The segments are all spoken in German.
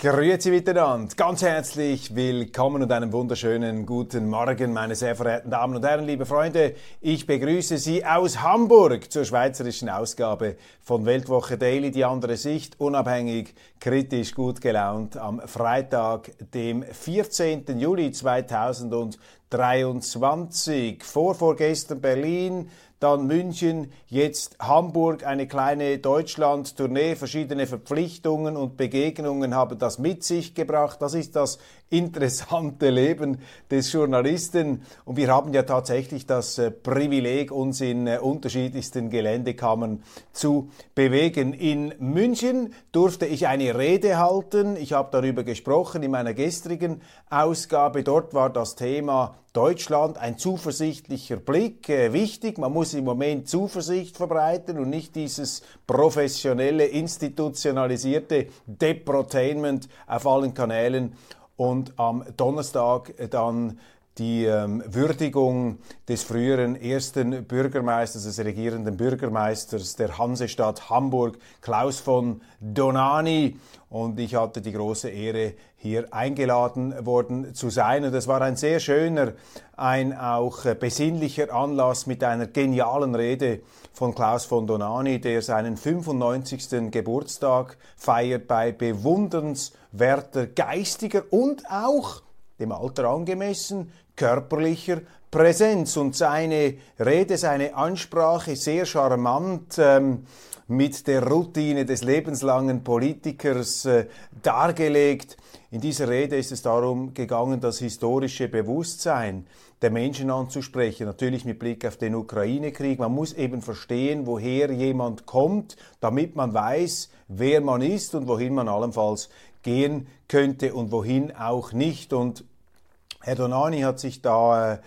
Grüezi miteinander, ganz herzlich willkommen und einen wunderschönen guten Morgen, meine sehr verehrten Damen und Herren, liebe Freunde. Ich begrüße Sie aus Hamburg zur schweizerischen Ausgabe von Weltwoche Daily, die andere Sicht, unabhängig, kritisch, gut gelaunt, am Freitag, dem 14. Juli 2023. Vor vorgestern Berlin, dann München, jetzt Hamburg, eine kleine Deutschland-Tournee, verschiedene Verpflichtungen und Begegnungen haben das mit sich gebracht. Das ist das interessante Leben des Journalisten. Und wir haben ja tatsächlich das äh, Privileg, uns in äh, unterschiedlichsten Geländekammern zu bewegen. In München durfte ich eine Rede halten. Ich habe darüber gesprochen in meiner gestrigen Ausgabe. Dort war das Thema Deutschland ein zuversichtlicher Blick äh, wichtig. Man muss im Moment Zuversicht verbreiten und nicht dieses professionelle, institutionalisierte Deprotainment auf allen Kanälen und am Donnerstag dann die ähm, Würdigung des früheren ersten Bürgermeisters, des regierenden Bürgermeisters der Hansestadt Hamburg, Klaus von Donani. Und ich hatte die große Ehre, hier eingeladen worden zu sein. Und es war ein sehr schöner, ein auch besinnlicher Anlass mit einer genialen Rede von Klaus von Donani, der seinen 95. Geburtstag feiert bei bewundernswerter geistiger und auch dem Alter angemessen körperlicher Präsenz. Und seine Rede, seine Ansprache sehr charmant. Ähm, mit der Routine des lebenslangen Politikers äh, dargelegt. In dieser Rede ist es darum gegangen, das historische Bewusstsein der Menschen anzusprechen, natürlich mit Blick auf den Ukraine-Krieg. Man muss eben verstehen, woher jemand kommt, damit man weiß, wer man ist und wohin man allenfalls gehen könnte und wohin auch nicht. Und Herr Donani hat sich da äh,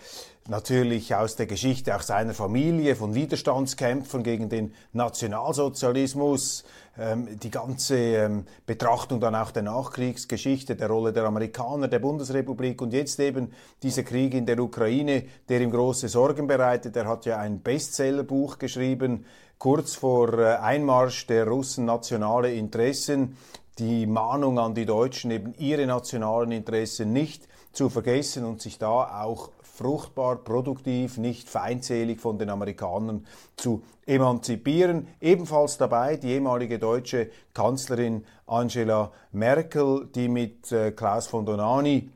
natürlich aus der Geschichte auch seiner Familie von Widerstandskämpfern gegen den Nationalsozialismus, ähm, die ganze ähm, Betrachtung dann auch der Nachkriegsgeschichte, der Rolle der Amerikaner, der Bundesrepublik und jetzt eben dieser Krieg in der Ukraine, der ihm große Sorgen bereitet. Er hat ja ein Bestsellerbuch geschrieben, kurz vor äh, Einmarsch der Russen nationale Interessen, die Mahnung an die Deutschen, eben ihre nationalen Interessen nicht zu vergessen und sich da auch fruchtbar, produktiv, nicht feindselig von den Amerikanern zu emanzipieren. Ebenfalls dabei die ehemalige deutsche Kanzlerin Angela Merkel, die mit äh, Klaus von Donani,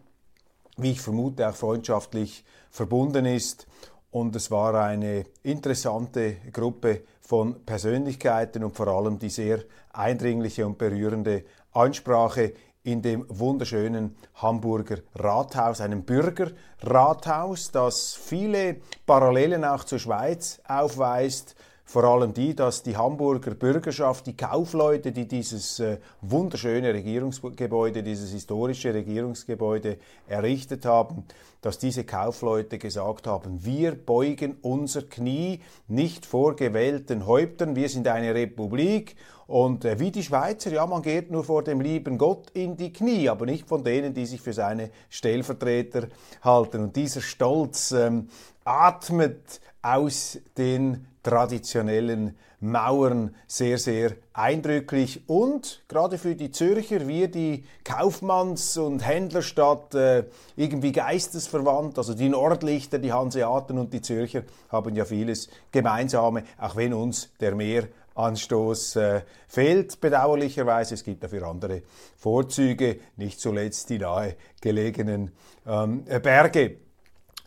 wie ich vermute, auch freundschaftlich verbunden ist. Und es war eine interessante Gruppe von Persönlichkeiten und vor allem die sehr eindringliche und berührende Ansprache in dem wunderschönen Hamburger Rathaus, einem Bürgerrathaus, das viele Parallelen auch zur Schweiz aufweist. Vor allem die, dass die Hamburger Bürgerschaft, die Kaufleute, die dieses äh, wunderschöne Regierungsgebäude, dieses historische Regierungsgebäude errichtet haben, dass diese Kaufleute gesagt haben, wir beugen unser Knie nicht vor gewählten Häuptern, wir sind eine Republik und äh, wie die Schweizer, ja, man geht nur vor dem lieben Gott in die Knie, aber nicht von denen, die sich für seine Stellvertreter halten. Und dieser Stolz ähm, atmet aus den traditionellen Mauern sehr, sehr eindrücklich und gerade für die Zürcher, wir die Kaufmanns- und Händlerstadt äh, irgendwie geistesverwandt, also die Nordlichter, die Hanseaten und die Zürcher haben ja vieles Gemeinsame, auch wenn uns der Meer Anstoß äh, fehlt, bedauerlicherweise. Es gibt dafür andere Vorzüge, nicht zuletzt die nahe gelegenen ähm, Berge.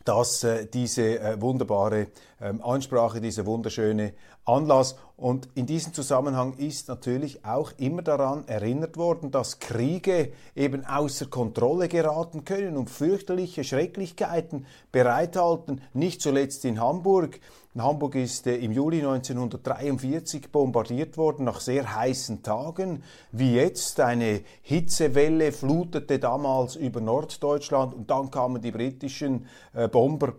Dass äh, diese äh, wunderbare ähm, Ansprache, dieser wunderschöne Anlass Und in diesem Zusammenhang ist natürlich auch immer daran erinnert worden, dass Kriege eben außer Kontrolle geraten können und fürchterliche Schrecklichkeiten bereithalten, nicht zuletzt in Hamburg. Hamburg ist äh, im Juli 1943 bombardiert worden nach sehr heißen Tagen, wie jetzt. Eine Hitzewelle flutete damals über Norddeutschland und dann kamen die britischen äh, Bomber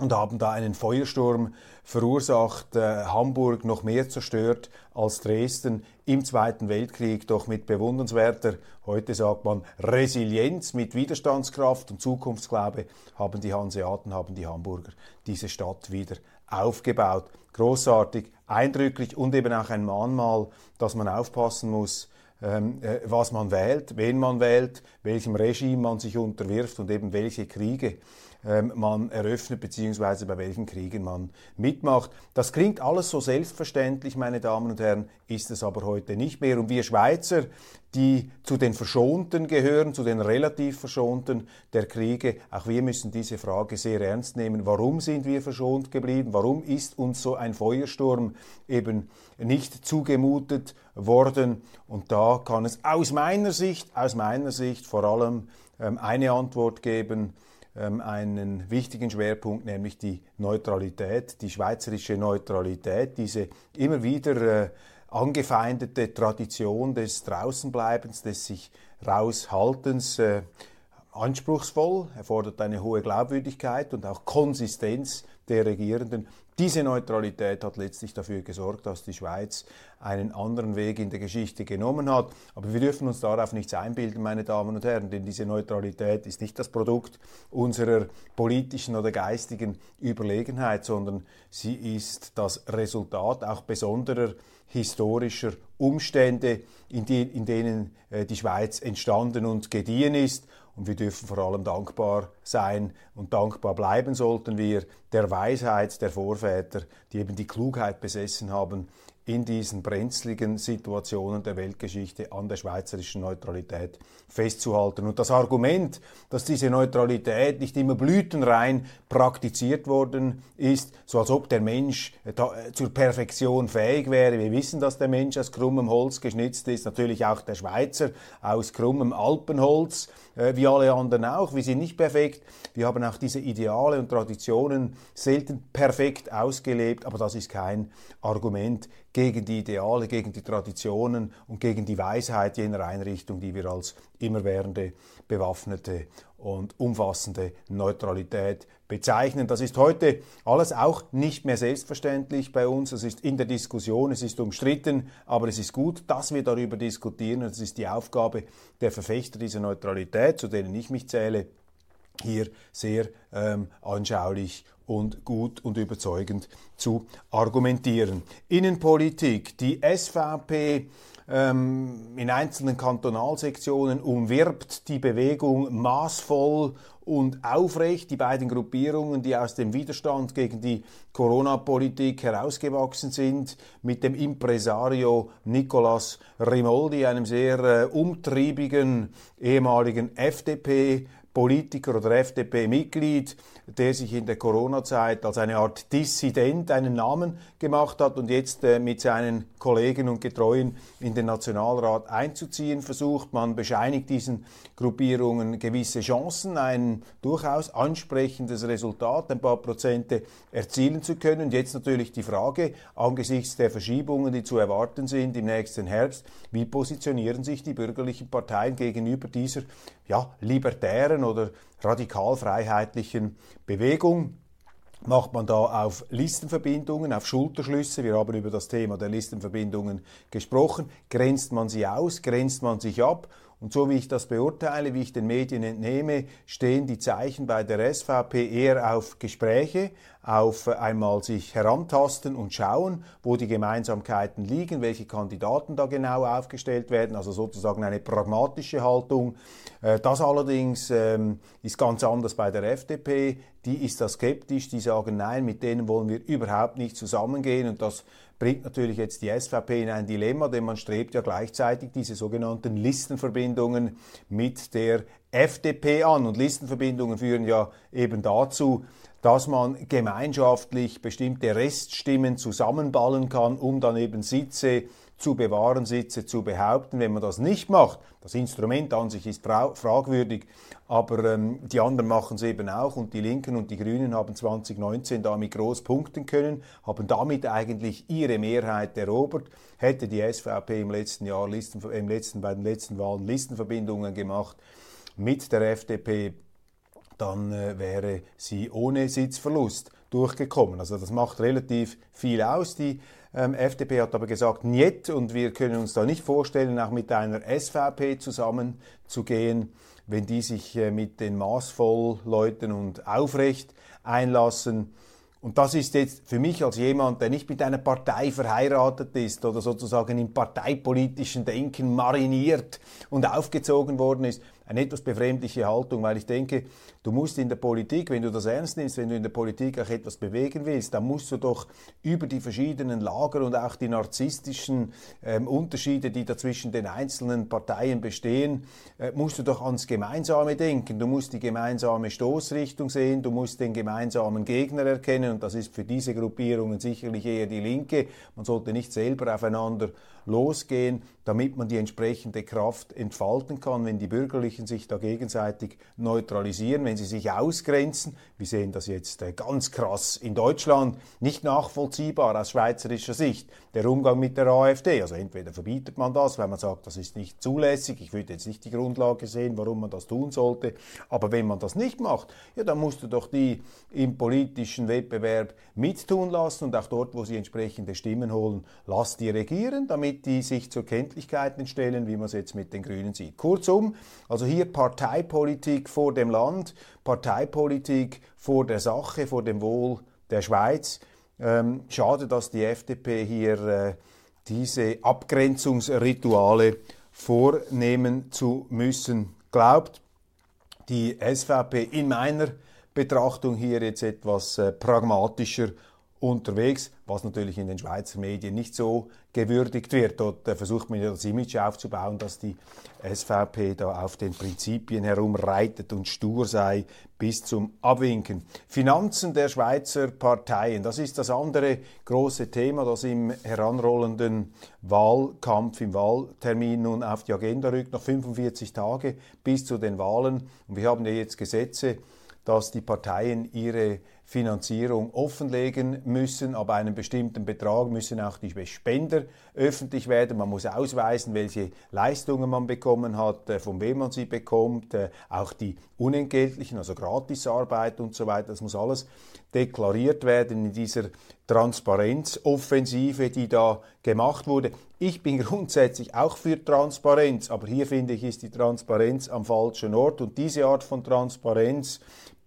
und haben da einen Feuersturm verursacht, äh, Hamburg noch mehr zerstört als Dresden im Zweiten Weltkrieg, doch mit bewundernswerter, heute sagt man Resilienz, mit Widerstandskraft und Zukunftsglaube haben die Hanseaten, haben die Hamburger diese Stadt wieder aufgebaut. Großartig, eindrücklich und eben auch ein Mahnmal, dass man aufpassen muss, ähm, äh, was man wählt, wen man wählt, welchem Regime man sich unterwirft und eben welche Kriege ähm, man eröffnet, beziehungsweise bei welchen Kriegen man mitmacht. Das klingt alles so selbstverständlich, meine Damen und Herren, ist es aber heute nicht mehr. Und wir Schweizer, die zu den Verschonten gehören, zu den relativ Verschonten der Kriege, auch wir müssen diese Frage sehr ernst nehmen. Warum sind wir verschont geblieben? Warum ist uns so ein Feuersturm eben nicht zugemutet worden? Und da kann es aus meiner Sicht, aus meiner Sicht vor allem ähm, eine Antwort geben, einen wichtigen Schwerpunkt, nämlich die Neutralität, die schweizerische Neutralität, diese immer wieder äh, angefeindete Tradition des Draußenbleibens, des sich raushaltens, äh, anspruchsvoll, erfordert eine hohe Glaubwürdigkeit und auch Konsistenz der Regierenden. Diese Neutralität hat letztlich dafür gesorgt, dass die Schweiz einen anderen Weg in der Geschichte genommen hat. Aber wir dürfen uns darauf nichts einbilden, meine Damen und Herren, denn diese Neutralität ist nicht das Produkt unserer politischen oder geistigen Überlegenheit, sondern sie ist das Resultat auch besonderer historischer Umstände, in, die, in denen äh, die Schweiz entstanden und gediehen ist. Und wir dürfen vor allem dankbar sein und dankbar bleiben sollten wir der Weisheit der Vorväter, die eben die Klugheit besessen haben, in diesen brenzligen Situationen der Weltgeschichte an der schweizerischen Neutralität festzuhalten. Und das Argument, dass diese Neutralität nicht immer blütenrein praktiziert worden ist, so als ob der Mensch äh, zur Perfektion fähig wäre. Wir wissen, dass der Mensch aus krummem Holz geschnitzt ist, natürlich auch der Schweizer aus krummem Alpenholz, äh, wie alle anderen auch. Wir sind nicht perfekt. Wir haben auch diese Ideale und Traditionen selten perfekt ausgelebt, aber das ist kein Argument gegen die Ideale, gegen die Traditionen und gegen die Weisheit jener Einrichtung, die wir als immerwährende, bewaffnete und umfassende Neutralität bezeichnen. Das ist heute alles auch nicht mehr selbstverständlich bei uns. Es ist in der Diskussion, es ist umstritten, aber es ist gut, dass wir darüber diskutieren. Es ist die Aufgabe der Verfechter dieser Neutralität, zu denen ich mich zähle, hier sehr ähm, anschaulich und gut und überzeugend zu argumentieren. Innenpolitik. Die SVP ähm, in einzelnen Kantonalsektionen umwirbt die Bewegung maßvoll und aufrecht. Die beiden Gruppierungen, die aus dem Widerstand gegen die Corona-Politik herausgewachsen sind, mit dem Impresario Nicolas Rimoldi, einem sehr äh, umtriebigen ehemaligen FDP Politiker oder FDP-Mitglied, der sich in der Corona-Zeit als eine Art Dissident einen Namen gemacht hat und jetzt äh, mit seinen Kollegen und Getreuen in den Nationalrat einzuziehen versucht. Man bescheinigt diesen Gruppierungen gewisse Chancen, ein durchaus ansprechendes Resultat, ein paar Prozente erzielen zu können. Und jetzt natürlich die Frage, angesichts der Verschiebungen, die zu erwarten sind im nächsten Herbst, wie positionieren sich die bürgerlichen Parteien gegenüber dieser ja, libertären oder radikal-freiheitlichen Bewegung. Macht man da auf Listenverbindungen, auf Schulterschlüsse, wir haben über das Thema der Listenverbindungen gesprochen, grenzt man sie aus, grenzt man sich ab und so wie ich das beurteile, wie ich den Medien entnehme, stehen die Zeichen bei der SVP eher auf Gespräche, auf einmal sich herantasten und schauen, wo die Gemeinsamkeiten liegen, welche Kandidaten da genau aufgestellt werden, also sozusagen eine pragmatische Haltung. Äh, das allerdings ähm, ist ganz anders bei der FDP. Die ist da skeptisch, die sagen, nein, mit denen wollen wir überhaupt nicht zusammengehen und das bringt natürlich jetzt die SVP in ein Dilemma, denn man strebt ja gleichzeitig diese sogenannten Listenverbindungen mit der FDP an. Und Listenverbindungen führen ja eben dazu, dass man gemeinschaftlich bestimmte Reststimmen zusammenballen kann, um dann eben Sitze zu bewahren, Sitze zu behaupten. Wenn man das nicht macht, das Instrument an sich ist fra fragwürdig, aber ähm, die anderen machen es eben auch und die Linken und die Grünen haben 2019 damit groß punkten können, haben damit eigentlich ihre Mehrheit erobert. Hätte die SVP im letzten Jahr Listen, im letzten, bei den letzten Wahlen Listenverbindungen gemacht mit der FDP, dann äh, wäre sie ohne Sitzverlust durchgekommen. Also das macht relativ viel aus. Die ähm, FDP hat aber gesagt, niet und wir können uns da nicht vorstellen, auch mit einer SVP zusammenzugehen, wenn die sich äh, mit den Maßvollleuten und aufrecht einlassen. Und das ist jetzt für mich als jemand, der nicht mit einer Partei verheiratet ist oder sozusagen im parteipolitischen Denken mariniert und aufgezogen worden ist, eine etwas befremdliche Haltung, weil ich denke, du musst in der Politik, wenn du das ernst nimmst, wenn du in der Politik auch etwas bewegen willst, dann musst du doch über die verschiedenen Lager und auch die narzisstischen ähm, Unterschiede, die da zwischen den einzelnen Parteien bestehen, äh, musst du doch ans Gemeinsame denken. Du musst die gemeinsame Stoßrichtung sehen, du musst den gemeinsamen Gegner erkennen und das ist für diese Gruppierungen sicherlich eher die Linke. Man sollte nicht selber aufeinander losgehen, damit man die entsprechende Kraft entfalten kann, wenn die Bürgerlichen sich da gegenseitig neutralisieren, wenn sie sich ausgrenzen. Wir sehen das jetzt äh, ganz krass in Deutschland, nicht nachvollziehbar aus schweizerischer Sicht, der Umgang mit der AfD. Also entweder verbietet man das, weil man sagt, das ist nicht zulässig. Ich würde jetzt nicht die Grundlage sehen, warum man das tun sollte. Aber wenn man das nicht macht, ja, dann musst du doch die im politischen Wettbewerb mittun lassen und auch dort, wo sie entsprechende Stimmen holen, lass die regieren, damit die sich zur Kenntlichkeit stellen, wie man es jetzt mit den Grünen sieht. Kurzum, also hier Parteipolitik vor dem Land, Parteipolitik vor der Sache, vor dem Wohl der Schweiz. Ähm, schade, dass die FDP hier äh, diese Abgrenzungsrituale vornehmen zu müssen glaubt. Die SVP in meiner Betrachtung hier jetzt etwas äh, pragmatischer unterwegs, was natürlich in den Schweizer Medien nicht so gewürdigt wird. Dort äh, versucht man ja das Image aufzubauen, dass die SVP da auf den Prinzipien herumreitet und stur sei bis zum Abwinken. Finanzen der Schweizer Parteien, das ist das andere große Thema, das im heranrollenden Wahlkampf, im Wahltermin nun auf die Agenda rückt, noch 45 Tage bis zu den Wahlen. Und wir haben ja jetzt Gesetze, dass die Parteien ihre Finanzierung offenlegen müssen. aber einem bestimmten Betrag müssen auch die Spender öffentlich werden. Man muss ausweisen, welche Leistungen man bekommen hat, äh, von wem man sie bekommt, äh, auch die unentgeltlichen, also Gratisarbeit und so weiter. Das muss alles deklariert werden in dieser Transparenzoffensive, die da gemacht wurde. Ich bin grundsätzlich auch für Transparenz, aber hier finde ich, ist die Transparenz am falschen Ort und diese Art von Transparenz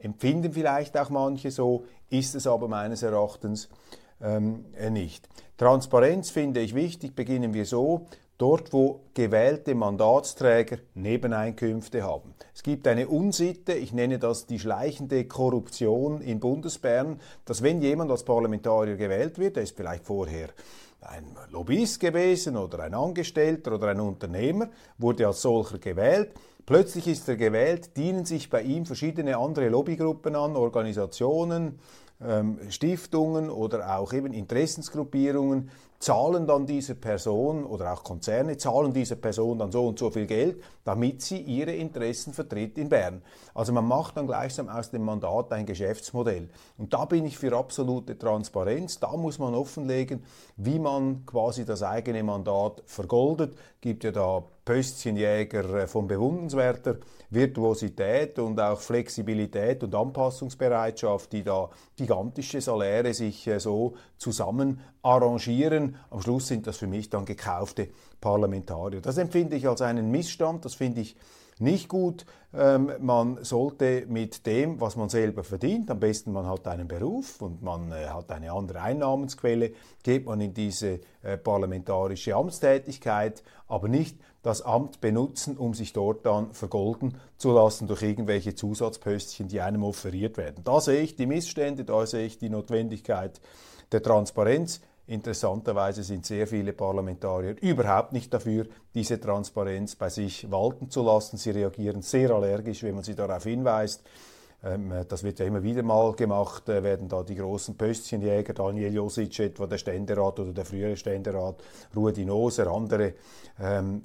empfinden vielleicht auch manche so, ist es aber meines Erachtens ähm, nicht. Transparenz finde ich wichtig, beginnen wir so, dort wo gewählte Mandatsträger Nebeneinkünfte haben. Es gibt eine Unsitte, ich nenne das die schleichende Korruption in Bundesbern, dass wenn jemand als Parlamentarier gewählt wird, der ist vielleicht vorher ein Lobbyist gewesen oder ein Angestellter oder ein Unternehmer, wurde als solcher gewählt, Plötzlich ist er gewählt, dienen sich bei ihm verschiedene andere Lobbygruppen an, Organisationen, Stiftungen oder auch eben Interessensgruppierungen, zahlen dann dieser Person oder auch Konzerne zahlen dieser Person dann so und so viel Geld, damit sie ihre Interessen vertritt in Bern. Also man macht dann gleichsam aus dem Mandat ein Geschäftsmodell. Und da bin ich für absolute Transparenz. Da muss man offenlegen, wie man quasi das eigene Mandat vergoldet. Gibt ja da Pöstchenjäger äh, von bewundernswerter Virtuosität und auch Flexibilität und Anpassungsbereitschaft, die da gigantische Saläre sich äh, so zusammen arrangieren. Am Schluss sind das für mich dann gekaufte Parlamentarier. Das empfinde ich als einen Missstand, das finde ich nicht gut. Ähm, man sollte mit dem, was man selber verdient, am besten man hat einen Beruf und man äh, hat eine andere Einnahmensquelle, geht man in diese äh, parlamentarische Amtstätigkeit, aber nicht das Amt benutzen, um sich dort dann vergolden zu lassen durch irgendwelche Zusatzpöstchen, die einem offeriert werden. Da sehe ich die Missstände, da sehe ich die Notwendigkeit der Transparenz. Interessanterweise sind sehr viele Parlamentarier überhaupt nicht dafür, diese Transparenz bei sich walten zu lassen. Sie reagieren sehr allergisch, wenn man sie darauf hinweist. Ähm, das wird ja immer wieder mal gemacht, äh, werden da die großen Pöstchenjäger, Daniel Josic etwa, der Ständerat oder der frühere Ständerat, Rudi Noser, andere ähm,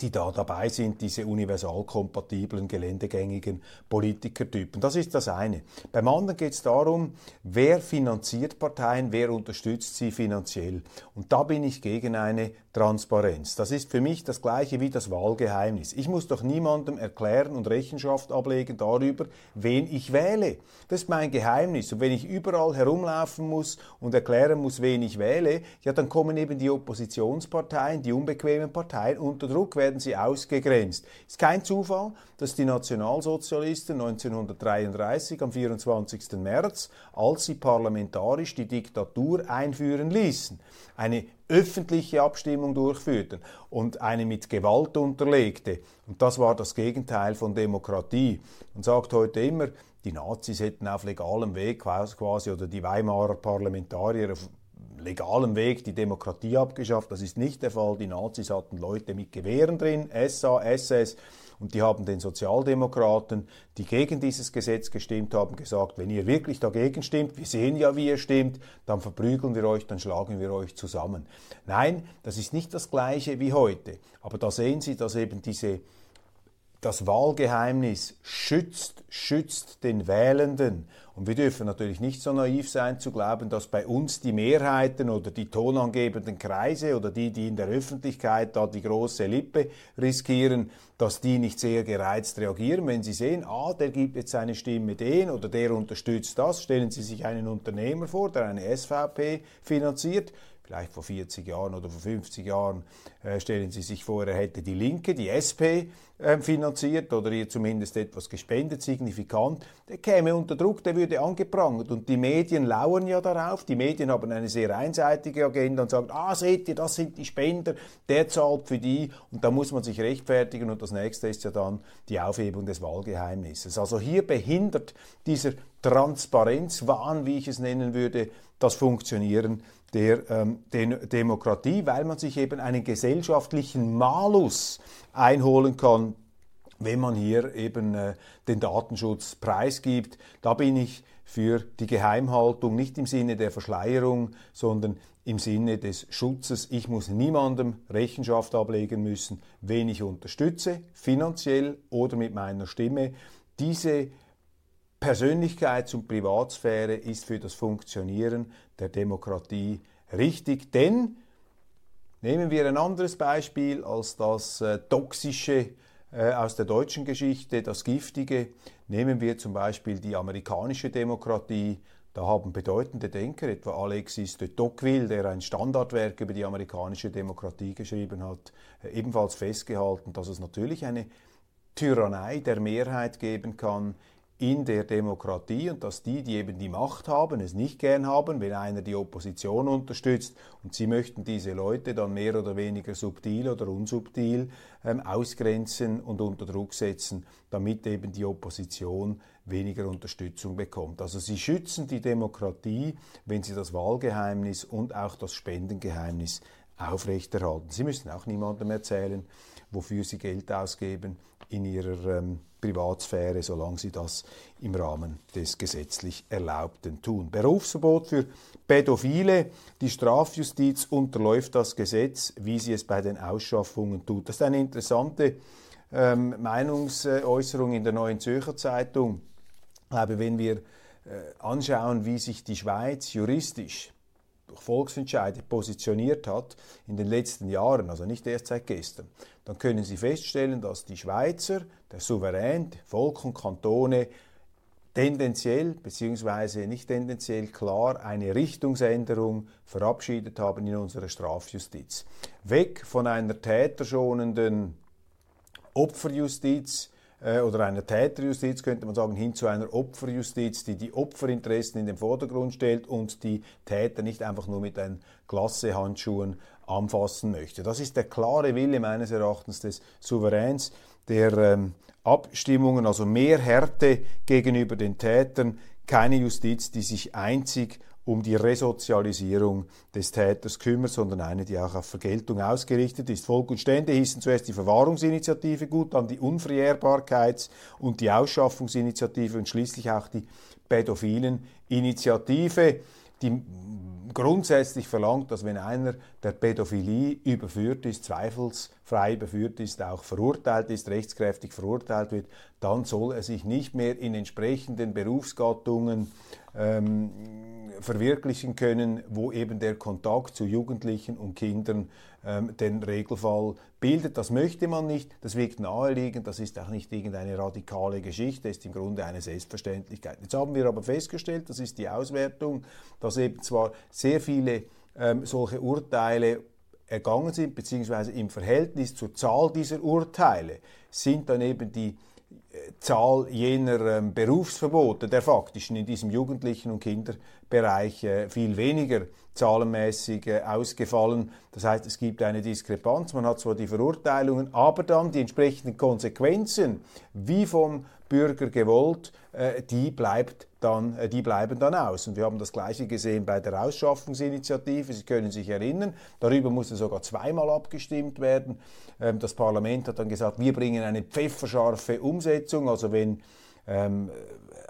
die da dabei sind, diese universalkompatiblen, geländegängigen Politikertypen. Das ist das eine. Beim anderen geht es darum, wer finanziert Parteien, wer unterstützt sie finanziell. Und da bin ich gegen eine Transparenz. Das ist für mich das gleiche wie das Wahlgeheimnis. Ich muss doch niemandem erklären und Rechenschaft ablegen darüber, wen ich wähle. Das ist mein Geheimnis. Und wenn ich überall herumlaufen muss und erklären muss, wen ich wähle, ja, dann kommen eben die Oppositionsparteien, die unbequemen Parteien unter Druck, werden sie ausgegrenzt. Ist kein Zufall, dass die Nationalsozialisten 1933 am 24. März, als sie parlamentarisch die Diktatur einführen ließen, eine öffentliche Abstimmung durchführten und eine mit Gewalt unterlegte. Und das war das Gegenteil von Demokratie. Man sagt heute immer, die Nazis hätten auf legalem Weg quasi oder die Weimarer Parlamentarier auf legalem Weg die Demokratie abgeschafft. Das ist nicht der Fall. Die Nazis hatten Leute mit Gewehren drin, SA, SS, und die haben den Sozialdemokraten, die gegen dieses Gesetz gestimmt haben, gesagt, wenn ihr wirklich dagegen stimmt, wir sehen ja, wie ihr stimmt, dann verprügeln wir euch, dann schlagen wir euch zusammen. Nein, das ist nicht das gleiche wie heute. Aber da sehen Sie, dass eben diese das Wahlgeheimnis schützt, schützt den Wählenden. Und wir dürfen natürlich nicht so naiv sein zu glauben, dass bei uns die Mehrheiten oder die tonangebenden Kreise oder die, die in der Öffentlichkeit da die große Lippe riskieren, dass die nicht sehr gereizt reagieren, wenn sie sehen, ah, der gibt jetzt seine Stimme den oder der unterstützt das. Stellen Sie sich einen Unternehmer vor, der eine SVP finanziert vielleicht vor 40 Jahren oder vor 50 Jahren, äh, stellen Sie sich vor, er hätte die Linke, die SP äh, finanziert oder ihr zumindest etwas gespendet, signifikant, der käme unter Druck, der würde angeprangert. Und die Medien lauern ja darauf. Die Medien haben eine sehr einseitige Agenda und sagen, ah, seht ihr, das sind die Spender, der zahlt für die. Und da muss man sich rechtfertigen. Und das nächste ist ja dann die Aufhebung des Wahlgeheimnisses. Also hier behindert dieser Transparenzwahn, wie ich es nennen würde, das Funktionieren der ähm, Demokratie, weil man sich eben einen gesellschaftlichen Malus einholen kann, wenn man hier eben äh, den Datenschutz preisgibt. Da bin ich für die Geheimhaltung, nicht im Sinne der Verschleierung, sondern im Sinne des Schutzes. Ich muss niemandem Rechenschaft ablegen müssen, wen ich unterstütze, finanziell oder mit meiner Stimme. Diese Persönlichkeits- und Privatsphäre ist für das Funktionieren der Demokratie richtig, denn nehmen wir ein anderes Beispiel als das äh, toxische äh, aus der deutschen Geschichte, das giftige, nehmen wir zum Beispiel die amerikanische Demokratie, da haben bedeutende Denker, etwa Alexis de Tocqueville, der ein Standardwerk über die amerikanische Demokratie geschrieben hat, äh, ebenfalls festgehalten, dass es natürlich eine Tyrannei der Mehrheit geben kann, in der Demokratie und dass die, die eben die Macht haben, es nicht gern haben, wenn einer die Opposition unterstützt und sie möchten diese Leute dann mehr oder weniger subtil oder unsubtil ähm, ausgrenzen und unter Druck setzen, damit eben die Opposition weniger Unterstützung bekommt. Also sie schützen die Demokratie, wenn sie das Wahlgeheimnis und auch das Spendengeheimnis aufrechterhalten. Sie müssen auch niemandem erzählen, wofür sie Geld ausgeben in ihrer ähm, Privatsphäre, solange sie das im Rahmen des gesetzlich Erlaubten tun. Berufsverbot für Pädophile. Die Strafjustiz unterläuft das Gesetz, wie sie es bei den Ausschaffungen tut. Das ist eine interessante ähm, Meinungsäußerung in der Neuen Zürcher Zeitung. Glaube, wenn wir äh, anschauen, wie sich die Schweiz juristisch durch Volksentscheide positioniert hat in den letzten Jahren, also nicht erst seit gestern, dann können Sie feststellen, dass die Schweizer, der Souverän, Volk und Kantone tendenziell bzw. nicht tendenziell klar eine Richtungsänderung verabschiedet haben in unserer Strafjustiz. Weg von einer täterschonenden Opferjustiz oder einer Täterjustiz, könnte man sagen, hin zu einer Opferjustiz, die die Opferinteressen in den Vordergrund stellt und die Täter nicht einfach nur mit einen Glassehandschuhen anfassen möchte. Das ist der klare Wille meines Erachtens des Souveräns, der ähm, Abstimmungen, also mehr Härte gegenüber den Tätern, keine Justiz, die sich einzig um die Resozialisierung des Täters kümmert, sondern eine, die auch auf Vergeltung ausgerichtet ist. Volk und Stände hießen zuerst die Verwahrungsinitiative gut, dann die Unverjährbarkeits- und die Ausschaffungsinitiative und schließlich auch die Pädophilen Initiative, die grundsätzlich verlangt, dass wenn einer der Pädophilie überführt ist, zweifelsfrei überführt ist, auch verurteilt ist, rechtskräftig verurteilt wird, dann soll er sich nicht mehr in entsprechenden Berufsgattungen ähm, verwirklichen können, wo eben der Kontakt zu Jugendlichen und Kindern ähm, den Regelfall bildet. Das möchte man nicht, das wirkt naheliegend, das ist auch nicht irgendeine radikale Geschichte, ist im Grunde eine Selbstverständlichkeit. Jetzt haben wir aber festgestellt, das ist die Auswertung, dass eben zwar sehr viele ähm, solche Urteile ergangen sind, beziehungsweise im Verhältnis zur Zahl dieser Urteile sind dann eben die Zahl jener ähm, Berufsverbote, der faktischen in diesem Jugendlichen- und Kinderbereich äh, viel weniger zahlenmäßig äh, ausgefallen. Das heißt, es gibt eine Diskrepanz. Man hat zwar die Verurteilungen, aber dann die entsprechenden Konsequenzen, wie vom Bürger gewollt, äh, die bleibt dann, äh, die bleiben dann aus. Und wir haben das Gleiche gesehen bei der Ausschaffungsinitiative. Sie können sich erinnern, darüber musste sogar zweimal abgestimmt werden. Ähm, das Parlament hat dann gesagt, wir bringen eine pfefferscharfe Umsetzung. Also wenn ähm,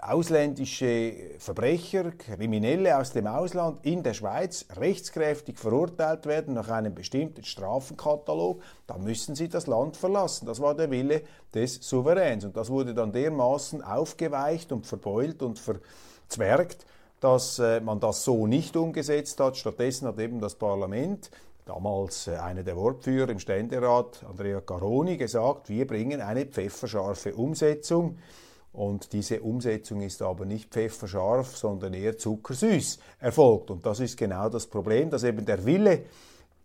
ausländische Verbrecher, Kriminelle aus dem Ausland in der Schweiz rechtskräftig verurteilt werden nach einem bestimmten Strafenkatalog, dann müssen sie das Land verlassen. Das war der Wille des Souveräns. Und das wurde dann dermaßen aufgeweicht und verbeult und verzwergt, dass äh, man das so nicht umgesetzt hat. Stattdessen hat eben das Parlament damals äh, einer der Wortführer im Ständerat, Andrea Caroni, gesagt, wir bringen eine pfefferscharfe Umsetzung. Und diese Umsetzung ist aber nicht pfefferscharf, sondern eher zuckersüß erfolgt. Und das ist genau das Problem, dass eben der Wille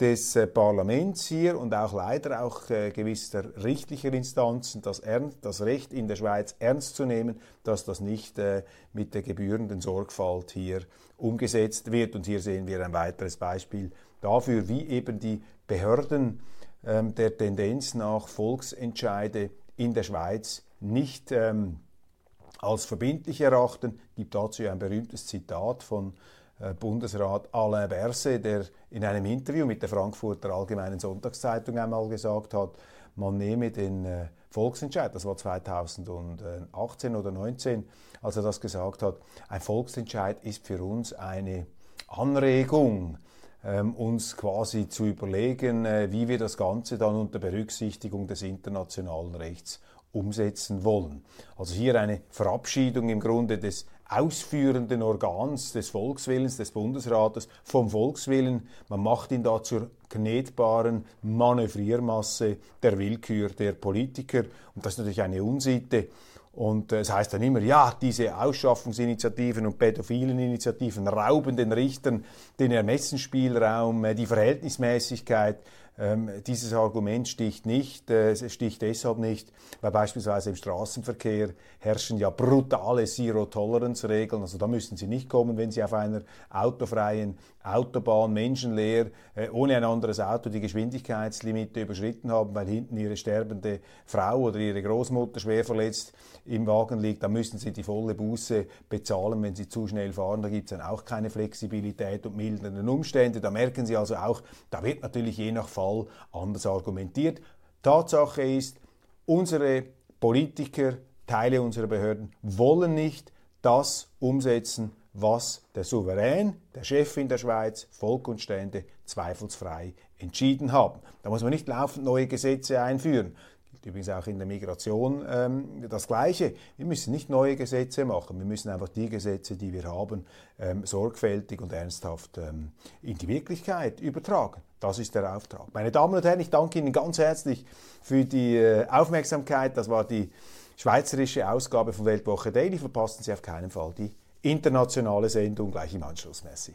des äh, Parlaments hier und auch leider auch äh, gewisser richtlicher Instanzen, das, das Recht in der Schweiz ernst zu nehmen, dass das nicht äh, mit der gebührenden Sorgfalt hier umgesetzt wird. Und hier sehen wir ein weiteres Beispiel dafür, wie eben die Behörden ähm, der Tendenz nach Volksentscheide in der Schweiz nicht ähm, als verbindlich erachten. Es gibt dazu ein berühmtes Zitat von äh, Bundesrat Alain Berset, der in einem Interview mit der Frankfurter Allgemeinen Sonntagszeitung einmal gesagt hat, man nehme den äh, Volksentscheid, das war 2018 oder 2019, als er das gesagt hat, ein Volksentscheid ist für uns eine Anregung, ähm, uns quasi zu überlegen, äh, wie wir das Ganze dann unter Berücksichtigung des internationalen Rechts umsetzen wollen. Also hier eine Verabschiedung im Grunde des ausführenden Organs des Volkswillens, des Bundesrates, vom Volkswillen. Man macht ihn da zur knetbaren Manövriermasse der Willkür der Politiker. Und das ist natürlich eine Unsitte. Und äh, es heißt dann immer, ja, diese Ausschaffungsinitiativen und pädophilen Initiativen rauben den Richtern den Ermessensspielraum, äh, die Verhältnismäßigkeit. Ähm, dieses Argument sticht nicht, äh, es sticht deshalb nicht, weil beispielsweise im Straßenverkehr herrschen ja brutale Zero-Tolerance-Regeln. Also da müssen Sie nicht kommen, wenn Sie auf einer autofreien Autobahn menschenleer äh, ohne ein anderes Auto die Geschwindigkeitslimite überschritten haben, weil hinten Ihre sterbende Frau oder Ihre Großmutter schwer verletzt im Wagen liegt, dann müssen Sie die volle Buße bezahlen, wenn Sie zu schnell fahren. Da gibt es dann auch keine Flexibilität und mildernden Umstände. Da merken Sie also auch, da wird natürlich je nach Fall anders argumentiert. Tatsache ist, unsere Politiker Teile unserer Behörden wollen nicht das umsetzen, was der Souverän, der Chef in der Schweiz, Volk und Stände zweifelsfrei entschieden haben. Da muss man nicht laufend neue Gesetze einführen. Übrigens auch in der Migration ähm, das Gleiche. Wir müssen nicht neue Gesetze machen, wir müssen einfach die Gesetze, die wir haben, ähm, sorgfältig und ernsthaft ähm, in die Wirklichkeit übertragen. Das ist der Auftrag. Meine Damen und Herren, ich danke Ihnen ganz herzlich für die äh, Aufmerksamkeit. Das war die schweizerische Ausgabe von Weltwoche Daily. Verpassen Sie auf keinen Fall die internationale Sendung gleich im Anschluss. Merci.